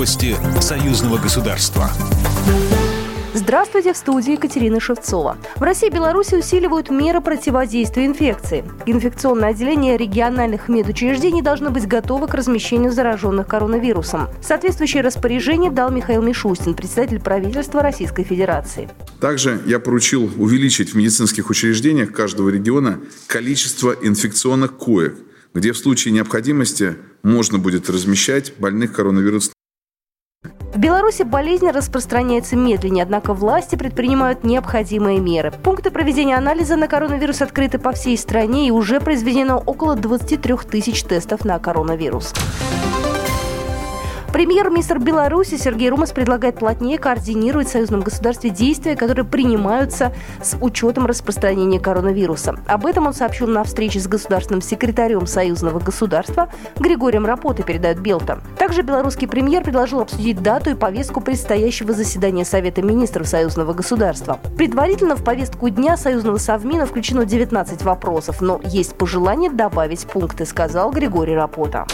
Новости союзного государства. Здравствуйте, в студии Екатерина Шевцова. В России и Беларуси усиливают меры противодействия инфекции. Инфекционное отделение региональных медучреждений должны быть готовы к размещению зараженных коронавирусом. Соответствующее распоряжение дал Михаил Мишустин, председатель правительства Российской Федерации. Также я поручил увеличить в медицинских учреждениях каждого региона количество инфекционных коек, где в случае необходимости можно будет размещать больных коронавирусом. Беларуси болезнь распространяется медленнее, однако власти предпринимают необходимые меры. Пункты проведения анализа на коронавирус открыты по всей стране и уже произведено около 23 тысяч тестов на коронавирус. Премьер-министр Беларуси Сергей Румас предлагает плотнее координировать в союзном государстве действия, которые принимаются с учетом распространения коронавируса. Об этом он сообщил на встрече с государственным секретарем союзного государства Григорием Рапотой, передает Белта. Также белорусский премьер предложил обсудить дату и повестку предстоящего заседания Совета министров союзного государства. Предварительно в повестку дня союзного совмина включено 19 вопросов, но есть пожелание добавить пункты, сказал Григорий Рапота.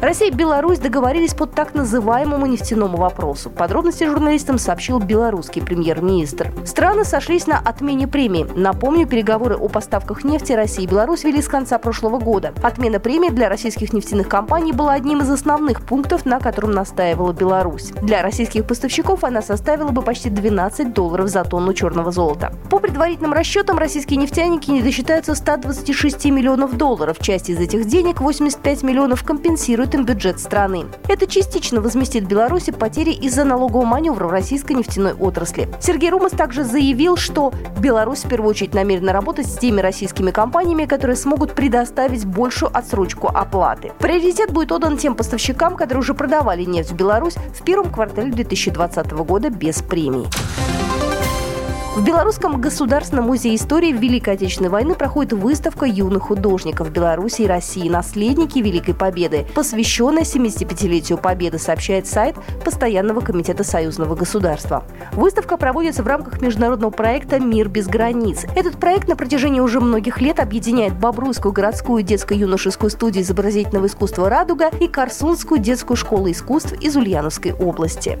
Россия и Беларусь договорились по так называемому нефтяному вопросу. Подробности журналистам сообщил белорусский премьер-министр. Страны сошлись на отмене премии. Напомню, переговоры о поставках нефти России и Беларусь вели с конца прошлого года. Отмена премии для российских нефтяных компаний была одним из основных пунктов, на котором настаивала Беларусь. Для российских поставщиков она составила бы почти 12 долларов за тонну черного золота. По предварительным расчетам, российские нефтяники не досчитаются 126 миллионов долларов. Часть из этих денег, 85 миллионов, компенсируют им бюджет страны. Это частично возместит Беларуси потери из-за налогового маневра в российской нефтяной отрасли. Сергей Румас также заявил, что Беларусь в первую очередь намерена работать с теми российскими компаниями, которые смогут предоставить большую отсрочку оплаты. Приоритет будет отдан тем поставщикам, которые уже продавали нефть в Беларусь в первом квартале 2020 года без премий. В Белорусском государственном музее истории Великой Отечественной войны проходит выставка юных художников Беларуси и России «Наследники Великой Победы», посвященная 75-летию Победы, сообщает сайт Постоянного комитета союзного государства. Выставка проводится в рамках международного проекта «Мир без границ». Этот проект на протяжении уже многих лет объединяет Бобруйскую городскую детско-юношескую студию изобразительного искусства «Радуга» и Корсунскую детскую школу искусств из Ульяновской области.